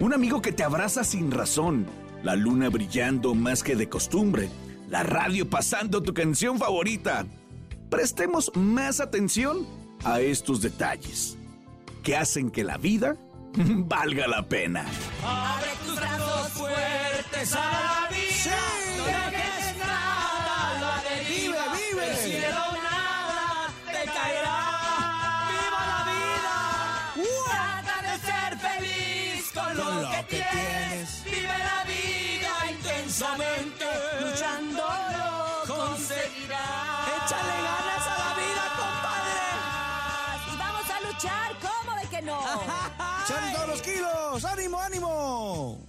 Un amigo que te abraza sin razón. La luna brillando más que de costumbre. La radio pasando tu canción favorita. Prestemos más atención a estos detalles que hacen que la vida valga la pena. Abre tus brazos fuertes a la vida. No dejes nada, la deriva. Vive, vive. Cielo nada te caerá. ¡Viva la vida! Lo, que, tienes. Vive la vida intensamente. Luchando lo conseguirás. Échale ganas a la vida, Y vamos a luchar, ¿cómo de que no? compadre. ¡Echan todos los kilos! ¡Ánimo, ánimo!